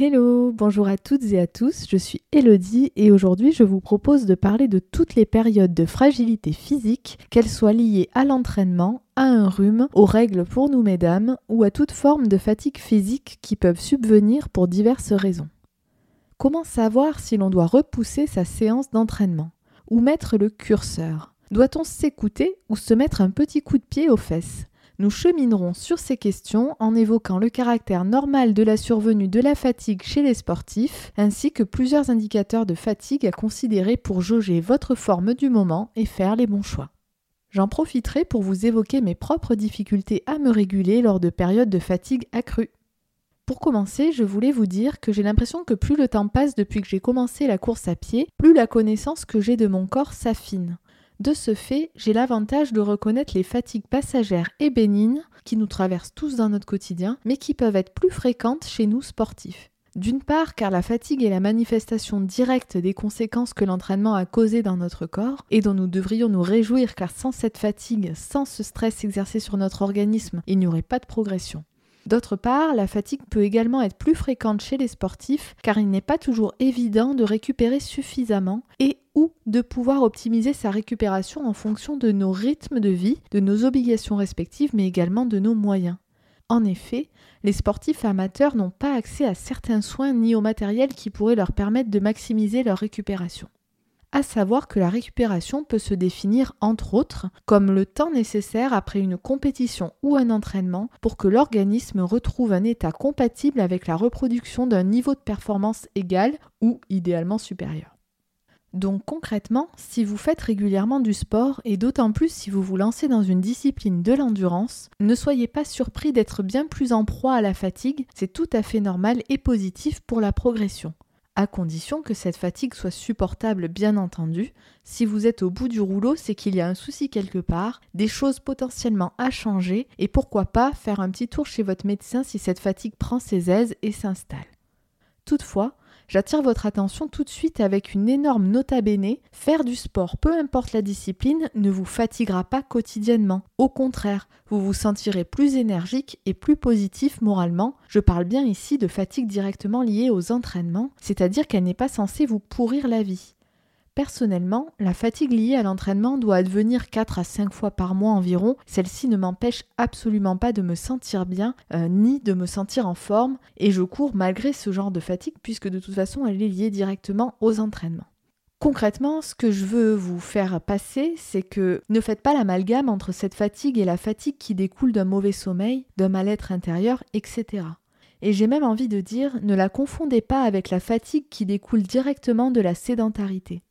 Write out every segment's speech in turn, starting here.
Hello, bonjour à toutes et à tous, je suis Elodie et aujourd'hui je vous propose de parler de toutes les périodes de fragilité physique, qu'elles soient liées à l'entraînement, à un rhume, aux règles pour nous mesdames ou à toute forme de fatigue physique qui peuvent subvenir pour diverses raisons. Comment savoir si l'on doit repousser sa séance d'entraînement Où mettre le curseur? Doit-on s'écouter ou se mettre un petit coup de pied aux fesses? Nous cheminerons sur ces questions en évoquant le caractère normal de la survenue de la fatigue chez les sportifs, ainsi que plusieurs indicateurs de fatigue à considérer pour jauger votre forme du moment et faire les bons choix. J'en profiterai pour vous évoquer mes propres difficultés à me réguler lors de périodes de fatigue accrue. Pour commencer, je voulais vous dire que j'ai l'impression que plus le temps passe depuis que j'ai commencé la course à pied, plus la connaissance que j'ai de mon corps s'affine. De ce fait, j'ai l'avantage de reconnaître les fatigues passagères et bénignes qui nous traversent tous dans notre quotidien, mais qui peuvent être plus fréquentes chez nous sportifs. D'une part, car la fatigue est la manifestation directe des conséquences que l'entraînement a causées dans notre corps, et dont nous devrions nous réjouir car sans cette fatigue, sans ce stress exercé sur notre organisme, il n'y aurait pas de progression. D'autre part, la fatigue peut également être plus fréquente chez les sportifs car il n'est pas toujours évident de récupérer suffisamment et ou de pouvoir optimiser sa récupération en fonction de nos rythmes de vie, de nos obligations respectives mais également de nos moyens. En effet, les sportifs amateurs n'ont pas accès à certains soins ni au matériel qui pourrait leur permettre de maximiser leur récupération à savoir que la récupération peut se définir entre autres comme le temps nécessaire après une compétition ou un entraînement pour que l'organisme retrouve un état compatible avec la reproduction d'un niveau de performance égal ou idéalement supérieur. Donc concrètement, si vous faites régulièrement du sport, et d'autant plus si vous vous lancez dans une discipline de l'endurance, ne soyez pas surpris d'être bien plus en proie à la fatigue, c'est tout à fait normal et positif pour la progression à condition que cette fatigue soit supportable bien entendu. Si vous êtes au bout du rouleau, c'est qu'il y a un souci quelque part, des choses potentiellement à changer, et pourquoi pas faire un petit tour chez votre médecin si cette fatigue prend ses aises et s'installe. Toutefois, j'attire votre attention tout de suite avec une énorme nota bene. Faire du sport, peu importe la discipline, ne vous fatiguera pas quotidiennement. Au contraire, vous vous sentirez plus énergique et plus positif moralement. Je parle bien ici de fatigue directement liée aux entraînements, c'est-à-dire qu'elle n'est pas censée vous pourrir la vie. Personnellement, la fatigue liée à l'entraînement doit advenir 4 à 5 fois par mois environ. Celle-ci ne m'empêche absolument pas de me sentir bien, euh, ni de me sentir en forme, et je cours malgré ce genre de fatigue, puisque de toute façon elle est liée directement aux entraînements. Concrètement, ce que je veux vous faire passer, c'est que ne faites pas l'amalgame entre cette fatigue et la fatigue qui découle d'un mauvais sommeil, d'un mal-être intérieur, etc. Et j'ai même envie de dire, ne la confondez pas avec la fatigue qui découle directement de la sédentarité.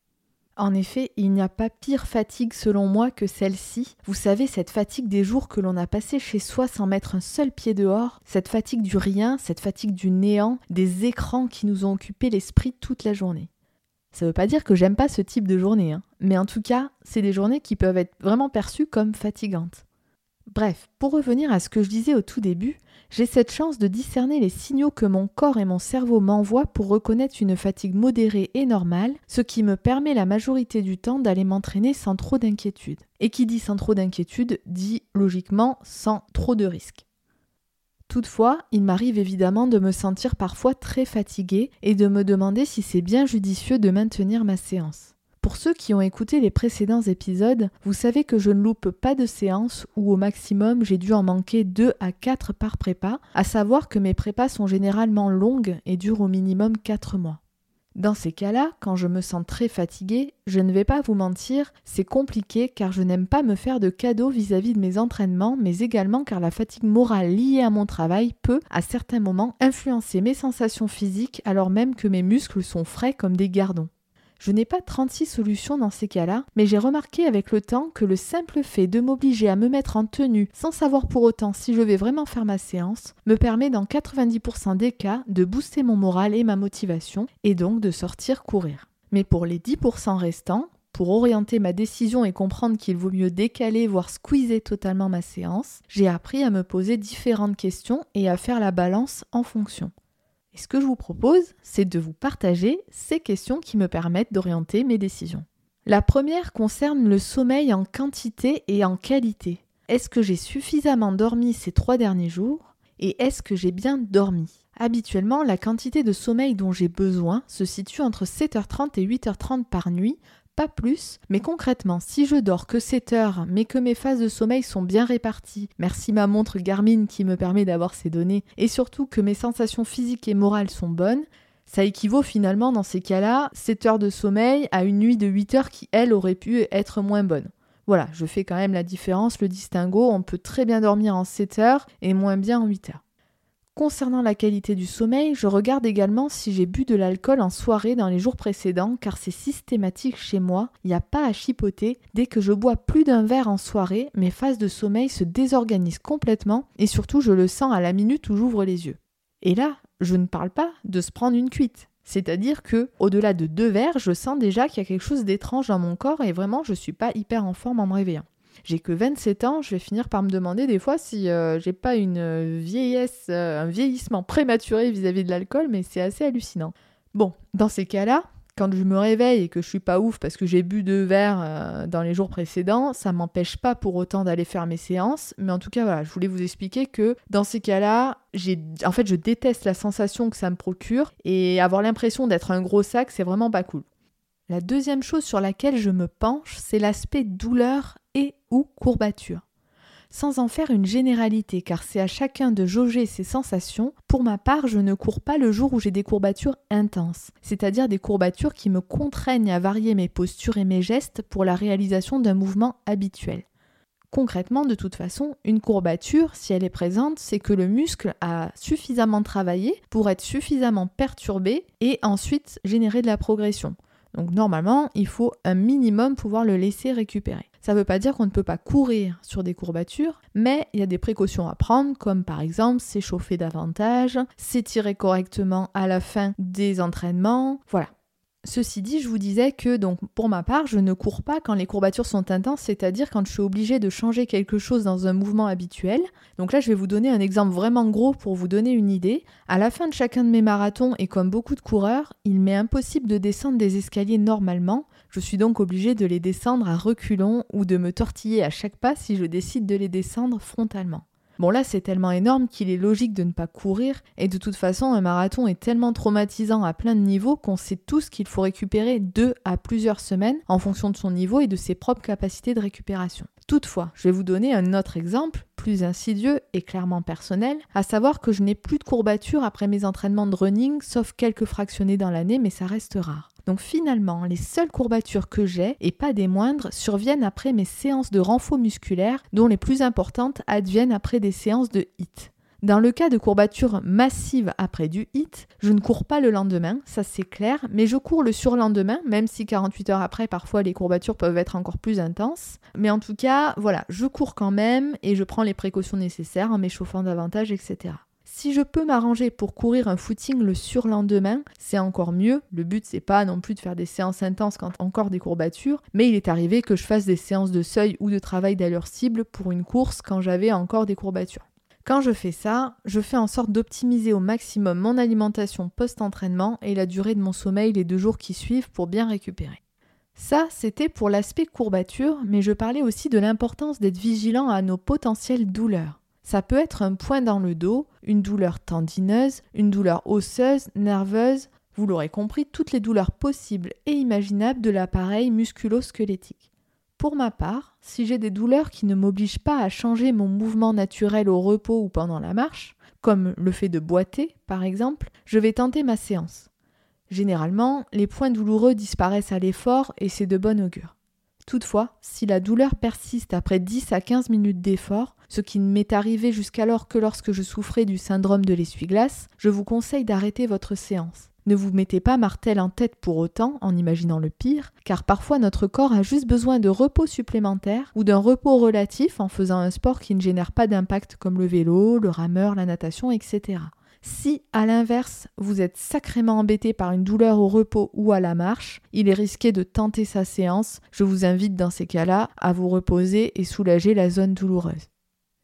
En effet, il n'y a pas pire fatigue selon moi que celle-ci. Vous savez, cette fatigue des jours que l'on a passés chez soi sans mettre un seul pied dehors, cette fatigue du rien, cette fatigue du néant, des écrans qui nous ont occupé l'esprit toute la journée. Ça ne veut pas dire que j'aime pas ce type de journée, hein. mais en tout cas, c'est des journées qui peuvent être vraiment perçues comme fatigantes. Bref, pour revenir à ce que je disais au tout début, j'ai cette chance de discerner les signaux que mon corps et mon cerveau m'envoient pour reconnaître une fatigue modérée et normale, ce qui me permet la majorité du temps d'aller m'entraîner sans trop d'inquiétude. Et qui dit sans trop d'inquiétude dit logiquement sans trop de risques. Toutefois, il m'arrive évidemment de me sentir parfois très fatiguée et de me demander si c'est bien judicieux de maintenir ma séance. Pour ceux qui ont écouté les précédents épisodes, vous savez que je ne loupe pas de séance ou au maximum j'ai dû en manquer 2 à 4 par prépa, à savoir que mes prépas sont généralement longues et durent au minimum 4 mois. Dans ces cas-là, quand je me sens très fatiguée, je ne vais pas vous mentir, c'est compliqué car je n'aime pas me faire de cadeaux vis-à-vis de mes entraînements, mais également car la fatigue morale liée à mon travail peut, à certains moments, influencer mes sensations physiques alors même que mes muscles sont frais comme des gardons. Je n'ai pas 36 solutions dans ces cas-là, mais j'ai remarqué avec le temps que le simple fait de m'obliger à me mettre en tenue sans savoir pour autant si je vais vraiment faire ma séance me permet dans 90% des cas de booster mon moral et ma motivation et donc de sortir courir. Mais pour les 10% restants, pour orienter ma décision et comprendre qu'il vaut mieux décaler, voire squeezer totalement ma séance, j'ai appris à me poser différentes questions et à faire la balance en fonction. Et ce que je vous propose, c'est de vous partager ces questions qui me permettent d'orienter mes décisions. La première concerne le sommeil en quantité et en qualité. Est-ce que j'ai suffisamment dormi ces trois derniers jours et est-ce que j'ai bien dormi? Habituellement, la quantité de sommeil dont j'ai besoin se situe entre 7h30 et 8h30 par nuit, pas plus, mais concrètement, si je dors que 7 heures, mais que mes phases de sommeil sont bien réparties, merci ma montre Garmin qui me permet d'avoir ces données, et surtout que mes sensations physiques et morales sont bonnes, ça équivaut finalement dans ces cas-là 7 heures de sommeil à une nuit de 8 heures qui, elle, aurait pu être moins bonne. Voilà, je fais quand même la différence, le distinguo, on peut très bien dormir en 7 heures et moins bien en 8 heures. Concernant la qualité du sommeil, je regarde également si j'ai bu de l'alcool en soirée dans les jours précédents car c'est systématique chez moi, il n'y a pas à chipoter, dès que je bois plus d'un verre en soirée, mes phases de sommeil se désorganisent complètement et surtout je le sens à la minute où j'ouvre les yeux. Et là, je ne parle pas de se prendre une cuite. C'est-à-dire que au-delà de deux verres, je sens déjà qu'il y a quelque chose d'étrange dans mon corps et vraiment je suis pas hyper en forme en me réveillant. J'ai que 27 ans, je vais finir par me demander des fois si euh, j'ai pas une vieillesse, euh, un vieillissement prématuré vis-à-vis de l'alcool, mais c'est assez hallucinant. Bon, dans ces cas-là, quand je me réveille et que je suis pas ouf parce que j'ai bu deux verres euh, dans les jours précédents, ça m'empêche pas pour autant d'aller faire mes séances. Mais en tout cas, voilà, je voulais vous expliquer que dans ces cas-là, j'ai, en fait, je déteste la sensation que ça me procure et avoir l'impression d'être un gros sac, c'est vraiment pas cool. La deuxième chose sur laquelle je me penche, c'est l'aspect douleur et ou courbature sans en faire une généralité, car c'est à chacun de jauger ses sensations. Pour ma part, je ne cours pas le jour où j'ai des courbatures intenses, c'est-à-dire des courbatures qui me contraignent à varier mes postures et mes gestes pour la réalisation d'un mouvement habituel. Concrètement, de toute façon, une courbature, si elle est présente, c'est que le muscle a suffisamment travaillé pour être suffisamment perturbé et ensuite générer de la progression. Donc normalement, il faut un minimum pouvoir le laisser récupérer. Ça ne veut pas dire qu'on ne peut pas courir sur des courbatures, mais il y a des précautions à prendre, comme par exemple s'échauffer davantage, s'étirer correctement à la fin des entraînements. Voilà. Ceci dit, je vous disais que donc pour ma part, je ne cours pas quand les courbatures sont intenses, c'est-à-dire quand je suis obligée de changer quelque chose dans un mouvement habituel. Donc là, je vais vous donner un exemple vraiment gros pour vous donner une idée. À la fin de chacun de mes marathons et comme beaucoup de coureurs, il m'est impossible de descendre des escaliers normalement. Je suis donc obligée de les descendre à reculons ou de me tortiller à chaque pas si je décide de les descendre frontalement. Bon là c'est tellement énorme qu'il est logique de ne pas courir et de toute façon un marathon est tellement traumatisant à plein de niveaux qu'on sait tous qu'il faut récupérer deux à plusieurs semaines en fonction de son niveau et de ses propres capacités de récupération. Toutefois, je vais vous donner un autre exemple, plus insidieux et clairement personnel, à savoir que je n'ai plus de courbatures après mes entraînements de running, sauf quelques fractionnés dans l'année, mais ça reste rare. Donc finalement, les seules courbatures que j'ai, et pas des moindres, surviennent après mes séances de renfort musculaire, dont les plus importantes adviennent après des séances de HIT. Dans le cas de courbatures massives après du HIT, je ne cours pas le lendemain, ça c'est clair, mais je cours le surlendemain, même si 48 heures après, parfois les courbatures peuvent être encore plus intenses. Mais en tout cas, voilà, je cours quand même et je prends les précautions nécessaires en m'échauffant davantage, etc. Si je peux m'arranger pour courir un footing le surlendemain, c'est encore mieux. Le but c'est pas non plus de faire des séances intenses quand encore des courbatures, mais il est arrivé que je fasse des séances de seuil ou de travail d'allure cible pour une course quand j'avais encore des courbatures. Quand je fais ça, je fais en sorte d'optimiser au maximum mon alimentation post-entraînement et la durée de mon sommeil les deux jours qui suivent pour bien récupérer. Ça, c'était pour l'aspect courbature, mais je parlais aussi de l'importance d'être vigilant à nos potentielles douleurs. Ça peut être un point dans le dos, une douleur tendineuse, une douleur osseuse, nerveuse, vous l'aurez compris, toutes les douleurs possibles et imaginables de l'appareil musculo-squelettique. Pour ma part, si j'ai des douleurs qui ne m'obligent pas à changer mon mouvement naturel au repos ou pendant la marche, comme le fait de boiter par exemple, je vais tenter ma séance. Généralement, les points douloureux disparaissent à l'effort et c'est de bon augure. Toutefois, si la douleur persiste après 10 à 15 minutes d'effort, ce qui ne m'est arrivé jusqu'alors que lorsque je souffrais du syndrome de l'essuie-glace, je vous conseille d'arrêter votre séance. Ne vous mettez pas martel en tête pour autant en imaginant le pire, car parfois notre corps a juste besoin de repos supplémentaire ou d'un repos relatif en faisant un sport qui ne génère pas d'impact comme le vélo, le rameur, la natation, etc. Si, à l'inverse, vous êtes sacrément embêté par une douleur au repos ou à la marche, il est risqué de tenter sa séance. Je vous invite dans ces cas-là à vous reposer et soulager la zone douloureuse.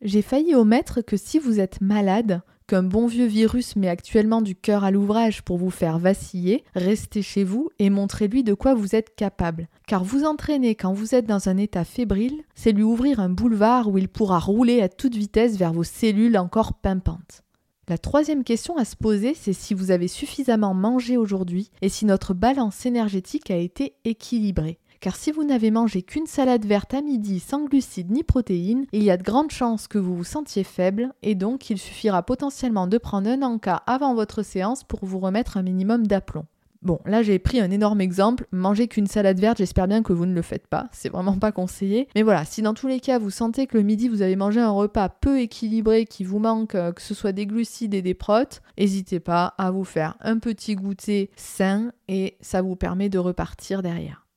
J'ai failli omettre que si vous êtes malade, qu'un bon vieux virus met actuellement du cœur à l'ouvrage pour vous faire vaciller, restez chez vous et montrez-lui de quoi vous êtes capable. Car vous entraîner quand vous êtes dans un état fébrile, c'est lui ouvrir un boulevard où il pourra rouler à toute vitesse vers vos cellules encore pimpantes. La troisième question à se poser, c'est si vous avez suffisamment mangé aujourd'hui et si notre balance énergétique a été équilibrée car si vous n'avez mangé qu'une salade verte à midi sans glucides ni protéines, il y a de grandes chances que vous vous sentiez faible et donc il suffira potentiellement de prendre un encas avant votre séance pour vous remettre un minimum d'aplomb. Bon, là j'ai pris un énorme exemple. Manger qu'une salade verte, j'espère bien que vous ne le faites pas. C'est vraiment pas conseillé. Mais voilà, si dans tous les cas vous sentez que le midi vous avez mangé un repas peu équilibré, qui vous manque, euh, que ce soit des glucides et des protes, n'hésitez pas à vous faire un petit goûter sain et ça vous permet de repartir derrière.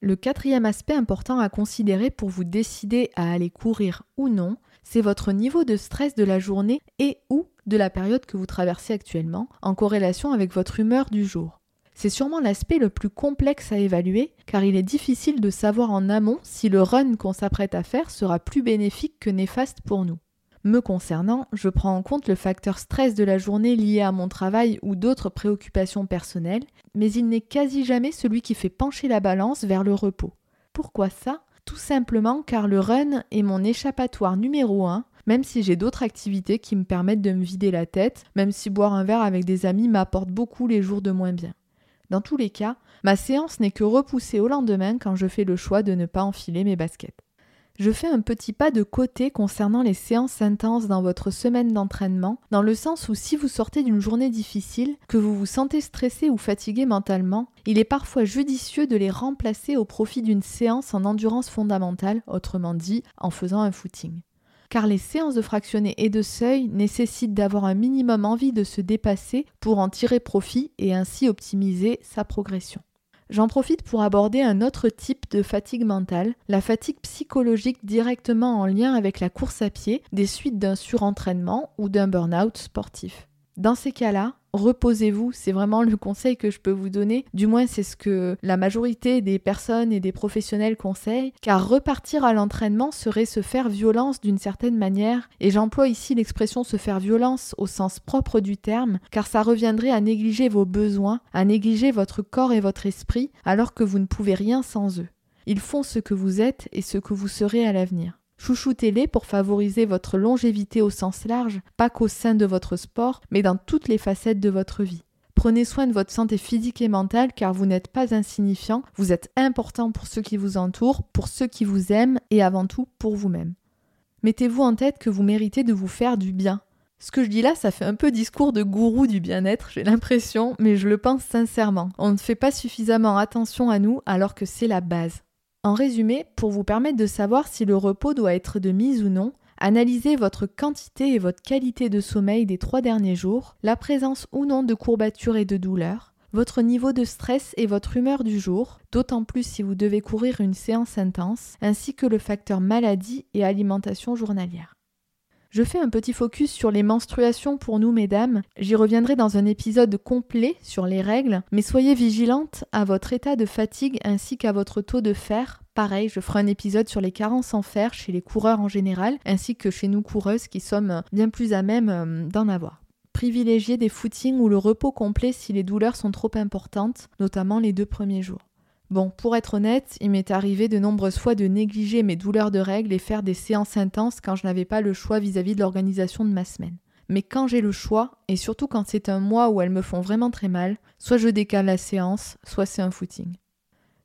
Le quatrième aspect important à considérer pour vous décider à aller courir ou non, c'est votre niveau de stress de la journée et ou de la période que vous traversez actuellement, en corrélation avec votre humeur du jour. C'est sûrement l'aspect le plus complexe à évaluer, car il est difficile de savoir en amont si le run qu'on s'apprête à faire sera plus bénéfique que néfaste pour nous. Me concernant, je prends en compte le facteur stress de la journée lié à mon travail ou d'autres préoccupations personnelles, mais il n'est quasi jamais celui qui fait pencher la balance vers le repos. Pourquoi ça? Tout simplement car le run est mon échappatoire numéro un, même si j'ai d'autres activités qui me permettent de me vider la tête, même si boire un verre avec des amis m'apporte beaucoup les jours de moins bien. Dans tous les cas, ma séance n'est que repoussée au lendemain quand je fais le choix de ne pas enfiler mes baskets. Je fais un petit pas de côté concernant les séances intenses dans votre semaine d'entraînement, dans le sens où si vous sortez d'une journée difficile, que vous vous sentez stressé ou fatigué mentalement, il est parfois judicieux de les remplacer au profit d'une séance en endurance fondamentale, autrement dit en faisant un footing. Car les séances de fractionné et de seuil nécessitent d'avoir un minimum envie de se dépasser pour en tirer profit et ainsi optimiser sa progression. J'en profite pour aborder un autre type de fatigue mentale, la fatigue psychologique directement en lien avec la course à pied, des suites d'un surentraînement ou d'un burn-out sportif. Dans ces cas-là, reposez-vous, c'est vraiment le conseil que je peux vous donner, du moins c'est ce que la majorité des personnes et des professionnels conseillent, car repartir à l'entraînement serait se faire violence d'une certaine manière, et j'emploie ici l'expression se faire violence au sens propre du terme, car ça reviendrait à négliger vos besoins, à négliger votre corps et votre esprit, alors que vous ne pouvez rien sans eux. Ils font ce que vous êtes et ce que vous serez à l'avenir. Chouchoutez-les pour favoriser votre longévité au sens large, pas qu'au sein de votre sport, mais dans toutes les facettes de votre vie. Prenez soin de votre santé physique et mentale car vous n'êtes pas insignifiant, vous êtes important pour ceux qui vous entourent, pour ceux qui vous aiment et avant tout pour vous-même. Mettez-vous en tête que vous méritez de vous faire du bien. Ce que je dis là, ça fait un peu discours de gourou du bien-être, j'ai l'impression, mais je le pense sincèrement. On ne fait pas suffisamment attention à nous alors que c'est la base. En résumé, pour vous permettre de savoir si le repos doit être de mise ou non, analysez votre quantité et votre qualité de sommeil des trois derniers jours, la présence ou non de courbatures et de douleurs, votre niveau de stress et votre humeur du jour, d'autant plus si vous devez courir une séance intense, ainsi que le facteur maladie et alimentation journalière. Je fais un petit focus sur les menstruations pour nous, mesdames. J'y reviendrai dans un épisode complet sur les règles, mais soyez vigilantes à votre état de fatigue ainsi qu'à votre taux de fer. Pareil, je ferai un épisode sur les carences en fer chez les coureurs en général, ainsi que chez nous coureuses qui sommes bien plus à même euh, d'en avoir. Privilégiez des footings ou le repos complet si les douleurs sont trop importantes, notamment les deux premiers jours. Bon, pour être honnête, il m'est arrivé de nombreuses fois de négliger mes douleurs de règles et faire des séances intenses quand je n'avais pas le choix vis-à-vis de l'organisation de ma semaine. Mais quand j'ai le choix, et surtout quand c'est un mois où elles me font vraiment très mal, soit je décale la séance, soit c'est un footing.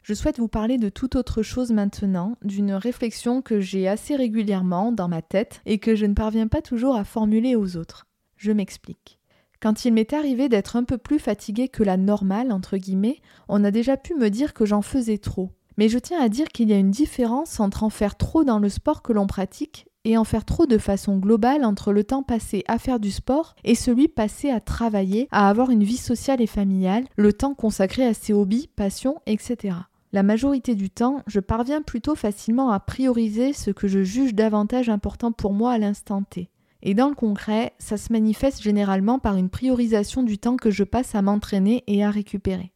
Je souhaite vous parler de toute autre chose maintenant, d'une réflexion que j'ai assez régulièrement dans ma tête et que je ne parviens pas toujours à formuler aux autres. Je m'explique. Quand il m'est arrivé d'être un peu plus fatiguée que la normale, entre guillemets, on a déjà pu me dire que j'en faisais trop. Mais je tiens à dire qu'il y a une différence entre en faire trop dans le sport que l'on pratique et en faire trop de façon globale entre le temps passé à faire du sport et celui passé à travailler, à avoir une vie sociale et familiale, le temps consacré à ses hobbies, passions, etc. La majorité du temps, je parviens plutôt facilement à prioriser ce que je juge davantage important pour moi à l'instant T. Et dans le concret, ça se manifeste généralement par une priorisation du temps que je passe à m'entraîner et à récupérer.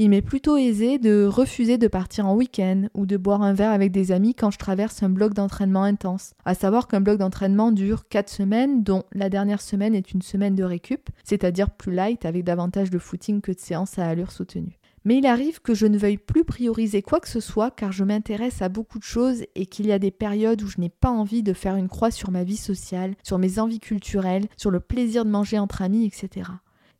Il m'est plutôt aisé de refuser de partir en week-end ou de boire un verre avec des amis quand je traverse un bloc d'entraînement intense. À savoir qu'un bloc d'entraînement dure 4 semaines, dont la dernière semaine est une semaine de récup, c'est-à-dire plus light avec davantage de footing que de séances à allure soutenue. Mais il arrive que je ne veuille plus prioriser quoi que ce soit car je m'intéresse à beaucoup de choses et qu'il y a des périodes où je n'ai pas envie de faire une croix sur ma vie sociale, sur mes envies culturelles, sur le plaisir de manger entre amis, etc.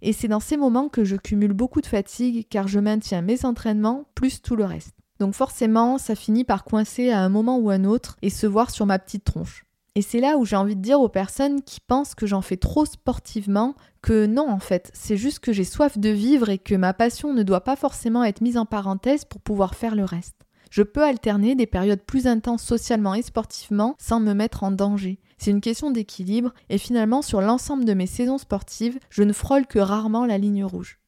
Et c'est dans ces moments que je cumule beaucoup de fatigue car je maintiens mes entraînements plus tout le reste. Donc forcément, ça finit par coincer à un moment ou un autre et se voir sur ma petite tronche. Et c'est là où j'ai envie de dire aux personnes qui pensent que j'en fais trop sportivement que non en fait, c'est juste que j'ai soif de vivre et que ma passion ne doit pas forcément être mise en parenthèse pour pouvoir faire le reste. Je peux alterner des périodes plus intenses socialement et sportivement sans me mettre en danger. C'est une question d'équilibre et finalement sur l'ensemble de mes saisons sportives, je ne frôle que rarement la ligne rouge.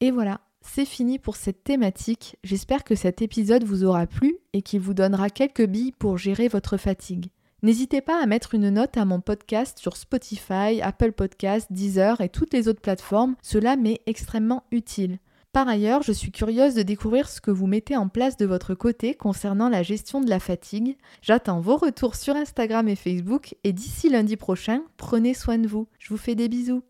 Et voilà, c'est fini pour cette thématique. J'espère que cet épisode vous aura plu et qu'il vous donnera quelques billes pour gérer votre fatigue. N'hésitez pas à mettre une note à mon podcast sur Spotify, Apple Podcasts, Deezer et toutes les autres plateformes, cela m'est extrêmement utile. Par ailleurs, je suis curieuse de découvrir ce que vous mettez en place de votre côté concernant la gestion de la fatigue. J'attends vos retours sur Instagram et Facebook et d'ici lundi prochain, prenez soin de vous. Je vous fais des bisous.